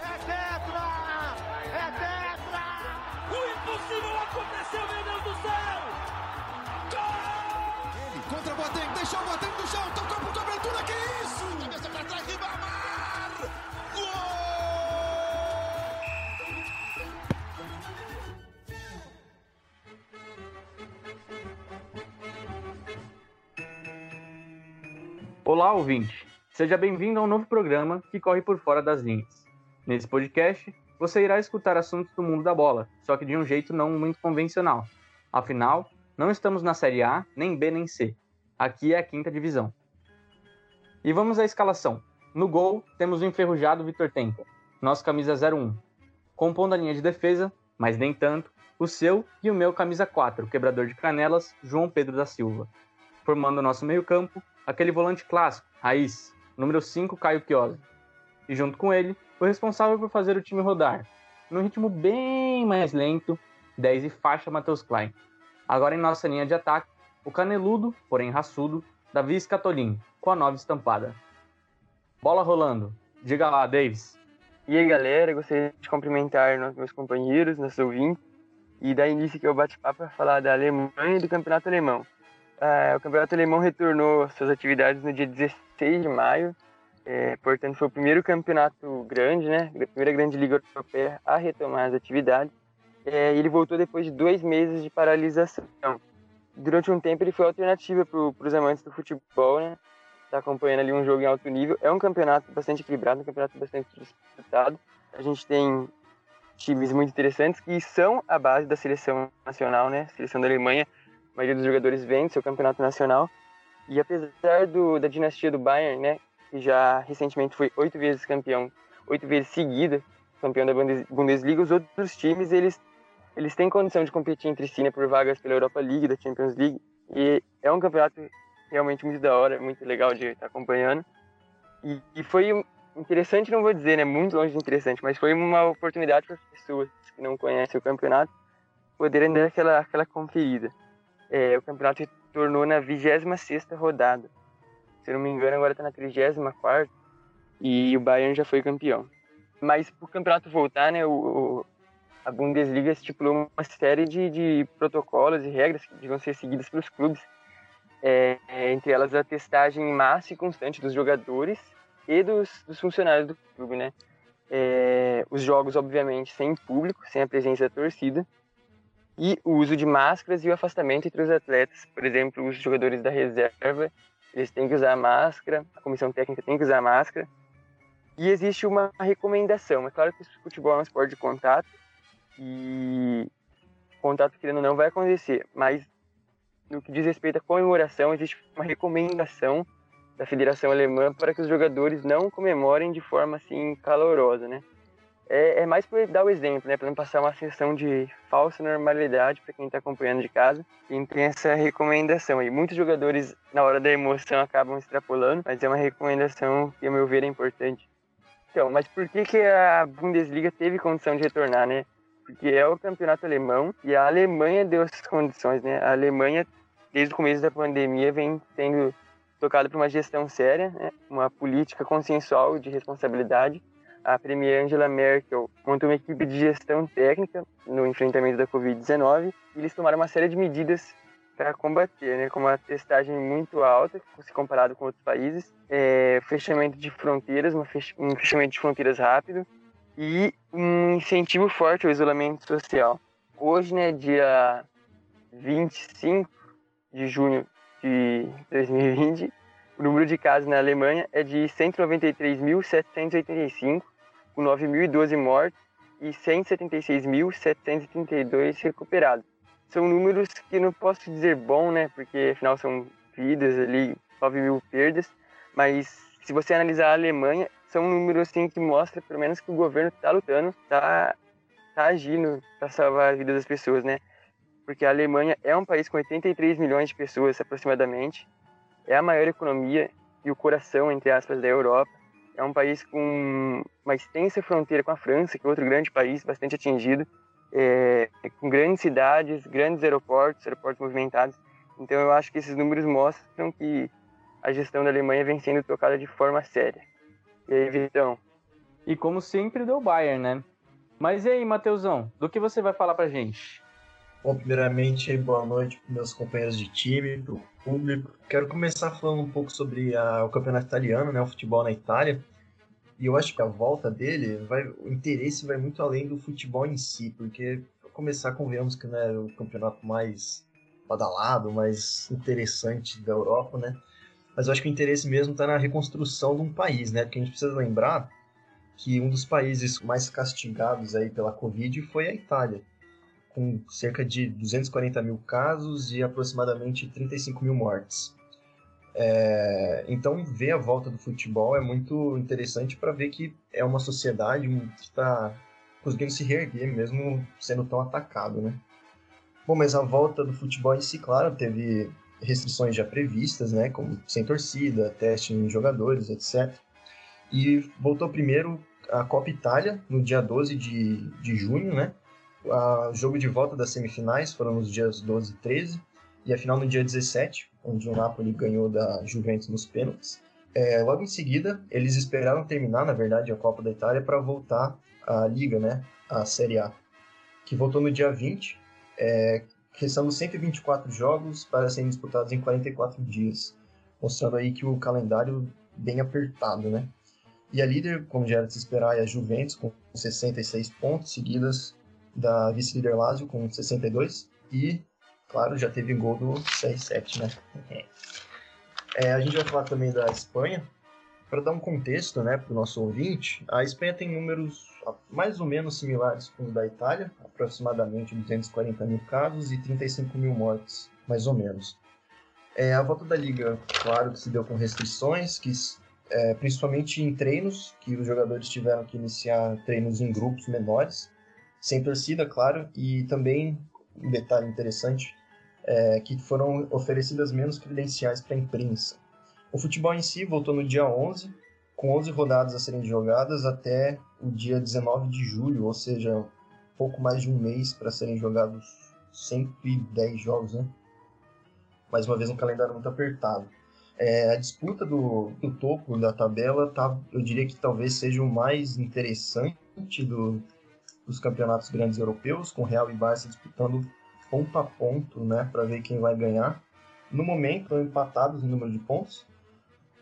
É tetra! É tetra! O impossível aconteceu, meu Deus do céu! Gol! Ele contra o Boateng, deixou o Boateng no chão, tocou por cobertura, que isso? Cabeça pra trás, Ribamar! Gol! Olá, ouvinte! Seja bem-vindo a um novo programa que corre por fora das linhas. Nesse podcast, você irá escutar assuntos do mundo da bola, só que de um jeito não muito convencional. Afinal, não estamos na Série A, nem B, nem C. Aqui é a quinta divisão. E vamos à escalação. No gol, temos o enferrujado Vitor Tempa, nosso camisa 01. Compondo a linha de defesa, mas nem tanto, o seu e o meu camisa 4, quebrador de canelas, João Pedro da Silva. Formando o nosso meio-campo, aquele volante clássico, raiz, número 5, Caio Chiosi. E junto com ele, o responsável por fazer o time rodar, num ritmo bem mais lento, 10 e faixa Matheus Klein. Agora em nossa linha de ataque, o caneludo, porém raçudo, Davi Scatolin, com a nova estampada. Bola rolando. Diga lá, Davis. E aí, galera, gostaria de cumprimentar meus companheiros, nossos ouvintes, e dar início aqui ao bate-papo para falar da Alemanha e do Campeonato Alemão. É, o Campeonato Alemão retornou suas atividades no dia 16 de maio, é, portanto foi o primeiro campeonato grande, né, a primeira grande liga europeia a retomar as atividades. É, ele voltou depois de dois meses de paralisação. Durante um tempo ele foi alternativa para os amantes do futebol, né, está acompanhando ali um jogo em alto nível. É um campeonato bastante equilibrado, um campeonato bastante disputado. A gente tem times muito interessantes que são a base da seleção nacional, né, seleção da Alemanha a maioria dos jogadores vem do seu campeonato nacional. E apesar do, da dinastia do Bayern, né, que já recentemente foi oito vezes campeão, oito vezes seguida campeão da Bundesliga, os outros times eles eles têm condição de competir entre si né, por vagas pela Europa League, da Champions League. E é um campeonato realmente muito da hora, muito legal de estar acompanhando. E, e foi interessante, não vou dizer, né, muito longe de interessante, mas foi uma oportunidade para as pessoas que não conhecem o campeonato poderem dar aquela aquela conferida é, o campeonato retornou na 26 rodada. Se não me engano, agora está na 34 e o Bayern já foi campeão. Mas para o campeonato voltar, né, o, a Bundesliga estipulou uma série de, de protocolos e regras que deviam ser seguidas pelos clubes. É, entre elas a testagem em massa e constante dos jogadores e dos, dos funcionários do clube, né? É, os jogos, obviamente, sem público, sem a presença da torcida e o uso de máscaras e o afastamento entre os atletas. Por exemplo, os jogadores da reserva, eles têm que usar máscara, a comissão técnica tem que usar máscara. E existe uma recomendação. É claro que o futebol é um esporte de contato e contato, querendo não, vai acontecer. Mas no que diz respeito à comemoração, existe uma recomendação da Federação Alemã para que os jogadores não comemorem de forma assim calorosa, né? É, é mais para dar o exemplo, né? Para não passar uma sensação de falsa normalidade para quem está acompanhando de casa. Quem tem essa recomendação aí. Muitos jogadores, na hora da emoção, acabam extrapolando, mas é uma recomendação que, a meu ver, é importante. Então, mas por que, que a Bundesliga teve condição de retornar, né? Porque é o campeonato alemão e a Alemanha deu essas condições, né? A Alemanha, desde o começo da pandemia, vem sendo tocada por uma gestão séria, né? uma política consensual de responsabilidade a premier Angela Merkel montou uma equipe de gestão técnica no enfrentamento da Covid-19 e eles tomaram uma série de medidas para combater, né, como a testagem muito alta, se comparado com outros países, é, fechamento de fronteiras, um fechamento de fronteiras rápido e um incentivo forte ao isolamento social. Hoje, né, dia 25 de junho de 2020, o número de casos na Alemanha é de 193.785 com 9.012 mortos e 176.732 recuperados. São números que não posso dizer bom, né? Porque afinal são vidas ali, 9 mil perdas. Mas se você analisar a Alemanha, são números assim que mostram pelo menos que o governo está lutando, está tá agindo para salvar a vida das pessoas, né? Porque a Alemanha é um país com 83 milhões de pessoas aproximadamente, é a maior economia e o coração, entre aspas, da Europa é um país com uma extensa fronteira com a França, que é outro grande país bastante atingido, é, com grandes cidades, grandes aeroportos, aeroportos movimentados. Então eu acho que esses números mostram que a gestão da Alemanha vem sendo tocada de forma séria. E aí, Vitão, E como sempre, deu Bayern, né? Mas e aí, Matheusão, do que você vai falar pra gente? Bom, primeiramente, boa noite para meus companheiros de time, para o público. Quero começar falando um pouco sobre a, o campeonato italiano, né, o futebol na Itália. E eu acho que a volta dele, vai, o interesse vai muito além do futebol em si, porque, para começar, convenhamos que não é o campeonato mais badalado, mais interessante da Europa, né? Mas eu acho que o interesse mesmo está na reconstrução de um país, né? Porque a gente precisa lembrar que um dos países mais castigados aí pela Covid foi a Itália, com cerca de 240 mil casos e aproximadamente 35 mil mortes. É, então, ver a volta do futebol é muito interessante para ver que é uma sociedade que está conseguindo se reerguer, mesmo sendo tão atacado, né? Bom, mas a volta do futebol em si, claro, teve restrições já previstas, né, como sem torcida, teste em jogadores, etc. E voltou primeiro a Copa Itália, no dia 12 de, de junho, né? O jogo de volta das semifinais foram nos dias 12 e 13, e a final no dia 17, onde o Napoli ganhou da Juventus nos pênaltis. É, logo em seguida, eles esperaram terminar, na verdade, a Copa da Itália para voltar à Liga, né? A Série A, que voltou no dia 20, é, restando 124 jogos para serem disputados em 44 dias, mostrando aí que o calendário bem apertado, né? E a líder, como já era de se esperar, é a Juventus, com 66 pontos, seguidas da vice-líder Lazio, com 62. E, claro, já teve gol do 6-7, né? É, a gente vai falar também da Espanha. Para dar um contexto né, para o nosso ouvinte, a Espanha tem números mais ou menos similares com os da Itália, aproximadamente 240 mil casos e 35 mil mortes, mais ou menos. É, a volta da Liga, claro que se deu com restrições, que é, principalmente em treinos, que os jogadores tiveram que iniciar treinos em grupos menores, sem torcida, claro, e também um detalhe interessante é que foram oferecidas menos credenciais para a imprensa. O futebol em si voltou no dia 11, com 11 rodadas a serem jogadas até o dia 19 de julho, ou seja, pouco mais de um mês para serem jogados 110 jogos, né? Mais uma vez um calendário muito apertado. É, a disputa do, do, topo da tabela, tá, eu diria que talvez seja o mais interessante do, dos campeonatos grandes europeus, com Real e Barça disputando ponto a ponto, né, para ver quem vai ganhar. No momento, estão empatados em número de pontos,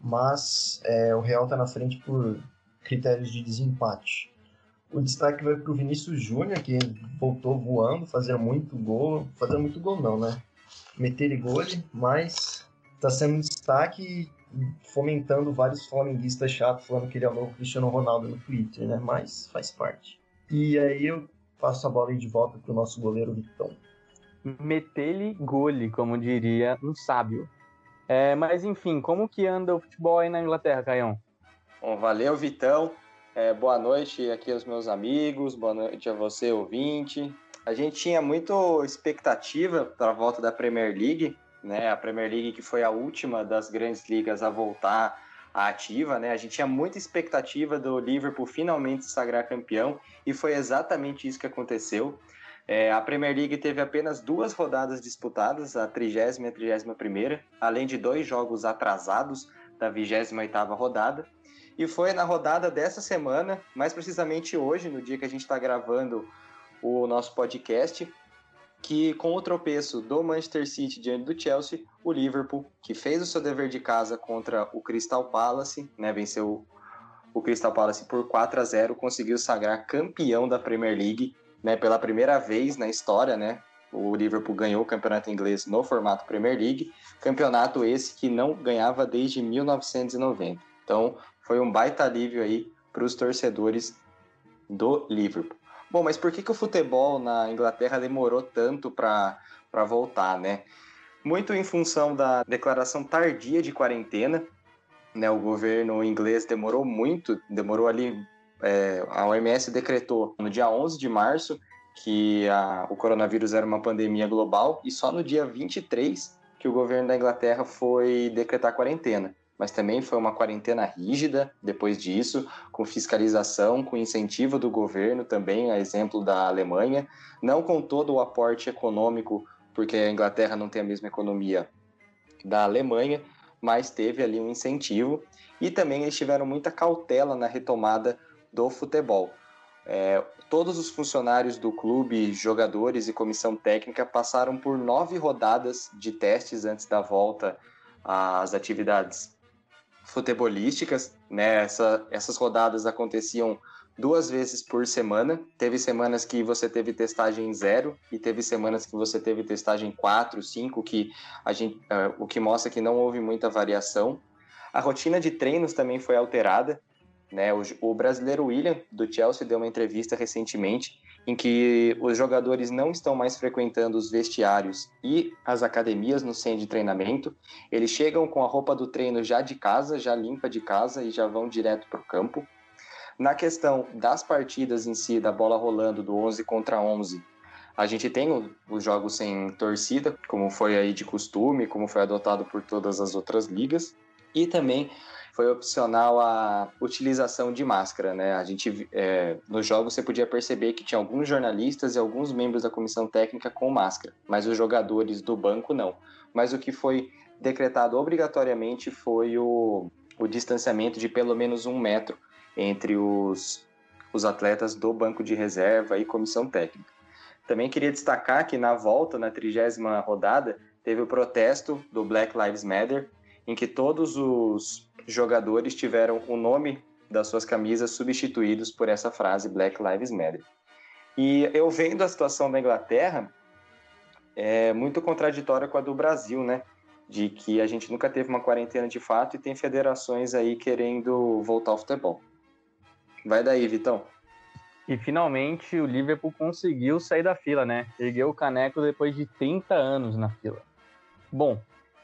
mas é, o Real está na frente por critérios de desempate. O destaque vai para o Vinícius Júnior, que voltou voando, fazendo muito gol, fazendo muito gol não, né? Meter gol, mas está sendo um destaque fomentando vários flamenguistas chatos falando que ele é o novo Cristiano Ronaldo no Twitter, né? Mas faz parte. E aí eu passo a bola aí de volta pro nosso goleiro Vitão. Metele gole, como diria um sábio. É, mas enfim, como que anda o futebol aí na Inglaterra, Caião? Bom, valeu, Vitão. É, boa noite aqui aos meus amigos, boa noite a você, ouvinte. A gente tinha muito expectativa para a volta da Premier League, né? A Premier League que foi a última das grandes ligas a voltar à ativa, né? A gente tinha muita expectativa do Liverpool finalmente se sagrar campeão e foi exatamente isso que aconteceu. É, a Premier League teve apenas duas rodadas disputadas, a 30 e a 31 além de dois jogos atrasados da 28ª rodada. E foi na rodada dessa semana, mais precisamente hoje, no dia que a gente está gravando o nosso podcast, que com o tropeço do Manchester City diante do Chelsea, o Liverpool, que fez o seu dever de casa contra o Crystal Palace, né, venceu o Crystal Palace por 4 a 0, conseguiu sagrar campeão da Premier League, né, pela primeira vez na história, né? O Liverpool ganhou o campeonato inglês no formato Premier League, campeonato esse que não ganhava desde 1990. Então, foi um baita alívio aí para os torcedores do Liverpool. Bom, mas por que, que o futebol na Inglaterra demorou tanto para voltar, né? Muito em função da declaração tardia de quarentena, né? O governo inglês demorou muito, demorou ali. É, a OMS decretou no dia 11 de março que a, o coronavírus era uma pandemia global e só no dia 23 que o governo da Inglaterra foi decretar quarentena mas também foi uma quarentena rígida depois disso, com fiscalização, com incentivo do governo também, a exemplo da Alemanha, não com todo o aporte econômico, porque a Inglaterra não tem a mesma economia da Alemanha, mas teve ali um incentivo. E também eles tiveram muita cautela na retomada do futebol. É, todos os funcionários do clube, jogadores e comissão técnica passaram por nove rodadas de testes antes da volta às atividades futebolísticas. Né? Essa, essas rodadas aconteciam duas vezes por semana. Teve semanas que você teve testagem zero e teve semanas que você teve testagem 4, 5, que a gente, uh, o que mostra que não houve muita variação. A rotina de treinos também foi alterada. Né? O, o brasileiro William, do Chelsea, deu uma entrevista recentemente em que os jogadores não estão mais frequentando os vestiários e as academias no centro de treinamento. Eles chegam com a roupa do treino já de casa, já limpa de casa e já vão direto para o campo. Na questão das partidas em si, da bola rolando do 11 contra 11, a gente tem os jogos sem torcida, como foi aí de costume, como foi adotado por todas as outras ligas, e também foi opcional a utilização de máscara, né? A gente é, nos jogos você podia perceber que tinha alguns jornalistas e alguns membros da comissão técnica com máscara, mas os jogadores do banco não. Mas o que foi decretado obrigatoriamente foi o, o distanciamento de pelo menos um metro entre os, os atletas do banco de reserva e comissão técnica. Também queria destacar que na volta, na trigésima rodada, teve o protesto do Black Lives Matter, em que todos os jogadores tiveram o nome das suas camisas substituídos por essa frase Black Lives Matter. E eu vendo a situação da Inglaterra, é muito contraditória com a do Brasil, né? De que a gente nunca teve uma quarentena de fato e tem federações aí querendo voltar ao futebol. Vai daí, Vitão. E finalmente o Liverpool conseguiu sair da fila, né? Ergueu o caneco depois de 30 anos na fila. Bom,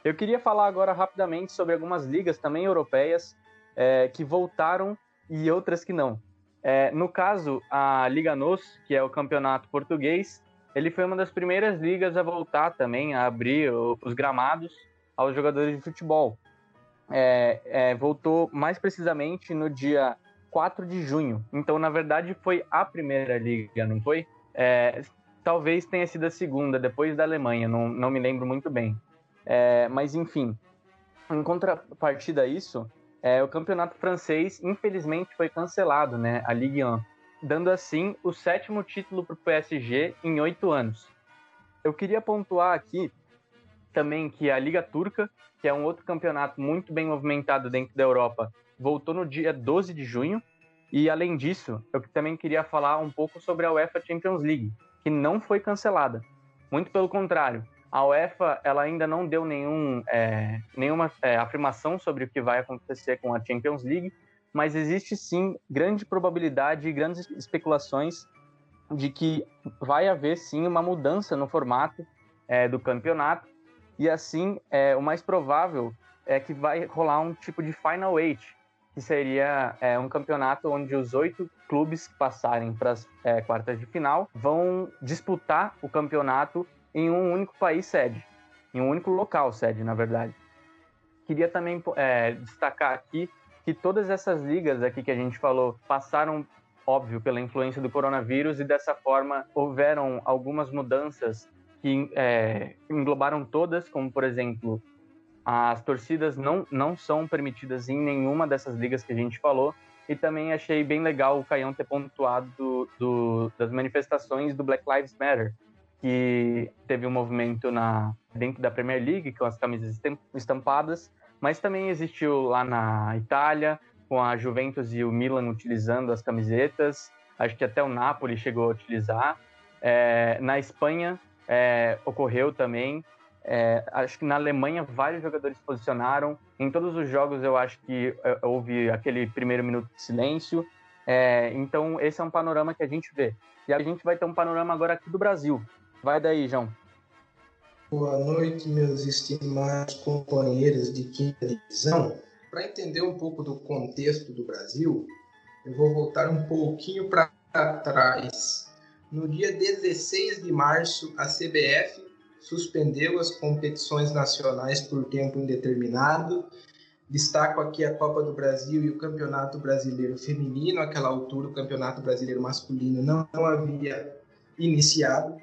eu queria falar agora rapidamente sobre algumas ligas também europeias é, que voltaram e outras que não. É, no caso, a Liga NOS, que é o campeonato português, ele foi uma das primeiras ligas a voltar também, a abrir os gramados aos jogadores de futebol. É, é voltou mais precisamente no dia 4 de junho. Então, na verdade, foi a primeira liga, não foi? É, talvez tenha sido a segunda, depois da Alemanha, não, não me lembro muito bem. É, mas, enfim, em contrapartida a isso, é, o campeonato francês, infelizmente, foi cancelado, né? A Ligue 1, dando assim o sétimo título para o PSG em oito anos. Eu queria pontuar aqui também que a Liga Turca, que é um outro campeonato muito bem movimentado dentro da Europa, voltou no dia 12 de junho. E além disso, eu também queria falar um pouco sobre a UEFA Champions League, que não foi cancelada. Muito pelo contrário, a UEFA ela ainda não deu nenhum, é, nenhuma é, afirmação sobre o que vai acontecer com a Champions League, mas existe sim grande probabilidade e grandes especulações de que vai haver sim uma mudança no formato é, do campeonato. E assim é, o mais provável é que vai rolar um tipo de Final Eight, que seria é, um campeonato onde os oito clubes que passarem para as é, quartas de final vão disputar o campeonato em um único país sede, em um único local sede, na verdade. Queria também é, destacar aqui que todas essas ligas aqui que a gente falou passaram, óbvio, pela influência do coronavírus e dessa forma houveram algumas mudanças que é, englobaram todas, como por exemplo as torcidas não, não são permitidas em nenhuma dessas ligas que a gente falou. E também achei bem legal o Caião ter pontuado do, do, das manifestações do Black Lives Matter, que teve um movimento na, dentro da Premier League, com as camisas estampadas, mas também existiu lá na Itália, com a Juventus e o Milan utilizando as camisetas. Acho que até o Napoli chegou a utilizar. É, na Espanha é, ocorreu também. É, acho que na Alemanha vários jogadores posicionaram. Em todos os jogos eu acho que é, houve aquele primeiro minuto de silêncio. É, então esse é um panorama que a gente vê. E a gente vai ter um panorama agora aqui do Brasil. Vai daí, João. Boa noite, meus estimados companheiros de quinta divisão. Para entender um pouco do contexto do Brasil, eu vou voltar um pouquinho para trás. No dia 16 de março, a CBF suspendeu as competições nacionais por tempo indeterminado. Destaco aqui a Copa do Brasil e o Campeonato Brasileiro Feminino. Naquela altura, o Campeonato Brasileiro Masculino não, não havia iniciado.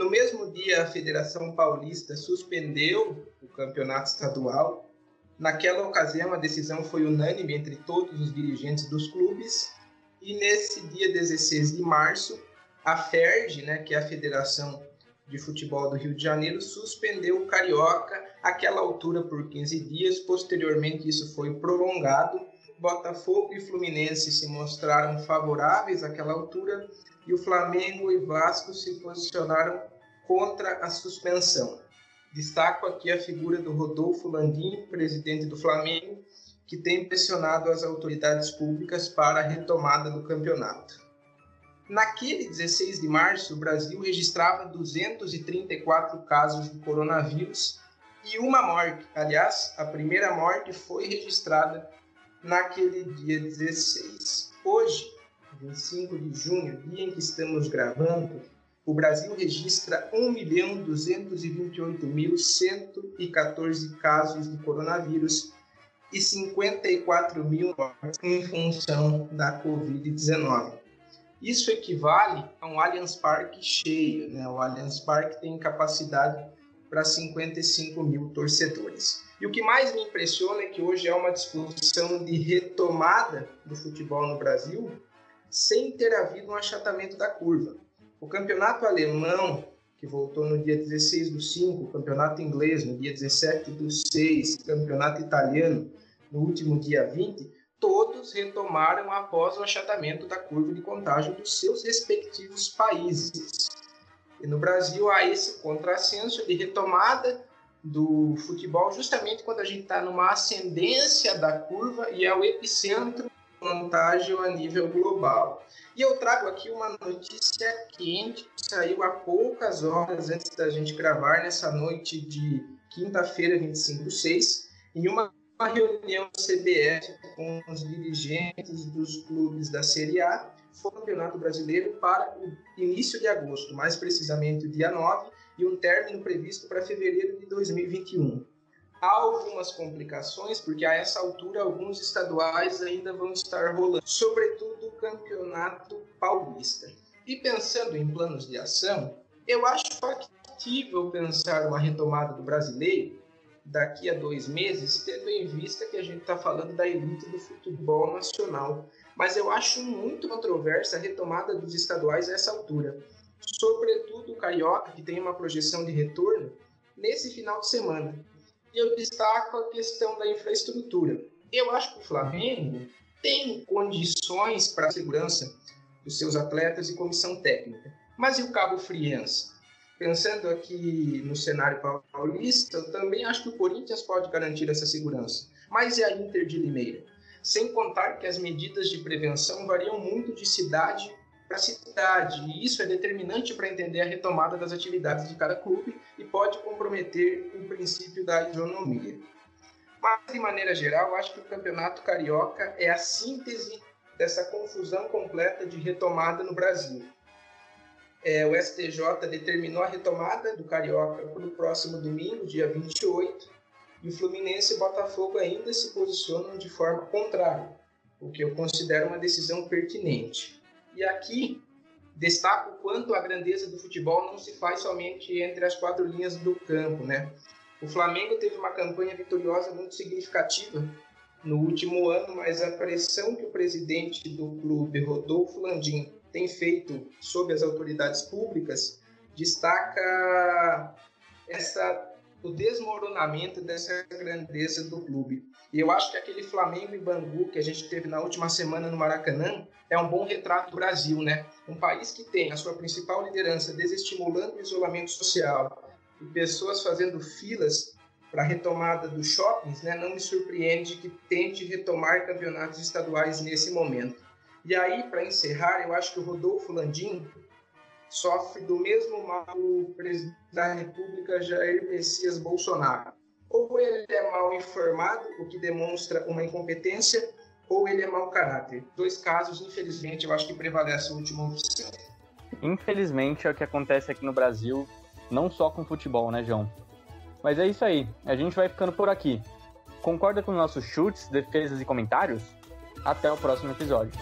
No mesmo dia, a Federação Paulista suspendeu o campeonato estadual. Naquela ocasião, a decisão foi unânime entre todos os dirigentes dos clubes E nesse dia 16 de março, a FERJ, né, que é a Federação de Futebol do Rio de Janeiro, suspendeu o Carioca àquela altura por 15 dias. Posteriormente, isso foi prolongado. Botafogo e Fluminense se mostraram favoráveis àquela altura e o Flamengo e Vasco se posicionaram contra a suspensão. Destaco aqui a figura do Rodolfo Landim, presidente do Flamengo, que tem pressionado as autoridades públicas para a retomada do campeonato. Naquele 16 de março, o Brasil registrava 234 casos de coronavírus e uma morte. Aliás, a primeira morte foi registrada naquele dia 16. Hoje, 25 de junho, dia em que estamos gravando, o Brasil registra 1.228.114 casos de coronavírus e 54 mil mortes em função da Covid-19. Isso equivale a um Allianz Parque cheio. Né? O Allianz Parque tem capacidade para 55 mil torcedores. E o que mais me impressiona é que hoje é uma discussão de retomada do futebol no Brasil sem ter havido um achatamento da curva. O campeonato alemão, que voltou no dia 16 do 5, o campeonato inglês no dia 17 do 6, campeonato italiano no último dia 20, todos retomaram após o achatamento da curva de contágio dos seus respectivos países. E no Brasil há esse contrassenso de retomada do futebol justamente quando a gente está numa ascendência da curva e é o epicentro contágio a nível global. E eu trago aqui uma notícia quente que saiu há poucas horas antes da gente gravar nessa noite de quinta-feira, 25 do 6, em uma reunião da CBF com os dirigentes dos clubes da Série A, Campeonato Brasileiro para o início de agosto, mais precisamente o dia 9, e um término previsto para fevereiro de 2021. Há algumas complicações, porque a essa altura alguns estaduais ainda vão estar rolando, sobretudo o Campeonato Paulista. E pensando em planos de ação, eu acho factível pensar uma retomada do brasileiro daqui a dois meses, tendo em vista que a gente está falando da elite do futebol nacional. Mas eu acho muito controversa a retomada dos estaduais a essa altura. Sobretudo o Carioca, que tem uma projeção de retorno nesse final de semana. E destaco a questão da infraestrutura. Eu acho que o Flamengo tem condições para a segurança dos seus atletas e comissão técnica. Mas e o Cabo Friense? pensando aqui no cenário paulista, eu também acho que o Corinthians pode garantir essa segurança. Mas e a Inter de Limeira? Sem contar que as medidas de prevenção variam muito de cidade para cidade, e isso é determinante para entender a retomada das atividades de cada clube e pode comprometer o princípio da isonomia. Mas, de maneira geral, acho que o Campeonato Carioca é a síntese dessa confusão completa de retomada no Brasil é, o STJ determinou a retomada do Carioca para o próximo domingo, dia 28, e o Fluminense e Botafogo ainda se posicionam de forma contrária, o que eu considero uma decisão pertinente. E aqui destaco quanto a grandeza do futebol não se faz somente entre as quatro linhas do campo, né? O Flamengo teve uma campanha vitoriosa muito significativa no último ano, mas a pressão que o presidente do clube, Rodolfo Landim, tem feito sob as autoridades públicas destaca essa o desmoronamento dessa grandeza do clube. E eu acho que aquele Flamengo e Bangu que a gente teve na última semana no Maracanã é um bom retrato do Brasil, né? Um país que tem a sua principal liderança desestimulando o isolamento social e pessoas fazendo filas para a retomada dos shoppings, né? Não me surpreende que tente retomar campeonatos estaduais nesse momento. E aí, para encerrar, eu acho que o Rodolfo Landim sofre do mesmo mal do presidente da República Jair Messias Bolsonaro. Ou ele é mal informado, o que demonstra uma incompetência, ou ele é mau caráter. Dois casos, infelizmente, eu acho que prevalece a última opção. Infelizmente é o que acontece aqui no Brasil, não só com futebol, né, João? Mas é isso aí, a gente vai ficando por aqui. Concorda com nossos chutes, defesas e comentários? Até o próximo episódio.